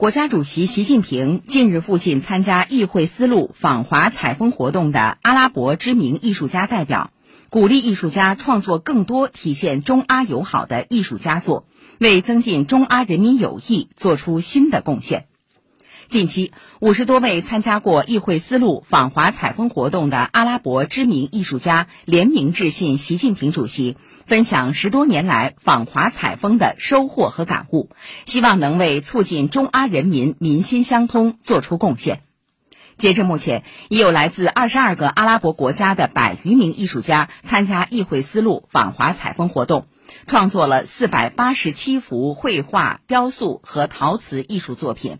国家主席习近平近日赴近参加议会丝路访华采风活动的阿拉伯知名艺术家代表，鼓励艺术家创作更多体现中阿友好的艺术佳作，为增进中阿人民友谊做出新的贡献。近期，五十多位参加过议会丝路访华采风活动的阿拉伯知名艺术家联名致信习近平主席，分享十多年来访华采风的收获和感悟，希望能为促进中阿人民民心相通做出贡献。截至目前，已有来自二十二个阿拉伯国家的百余名艺术家参加议会丝路访华采风活动，创作了四百八十七幅绘画、雕塑和陶瓷艺术作品。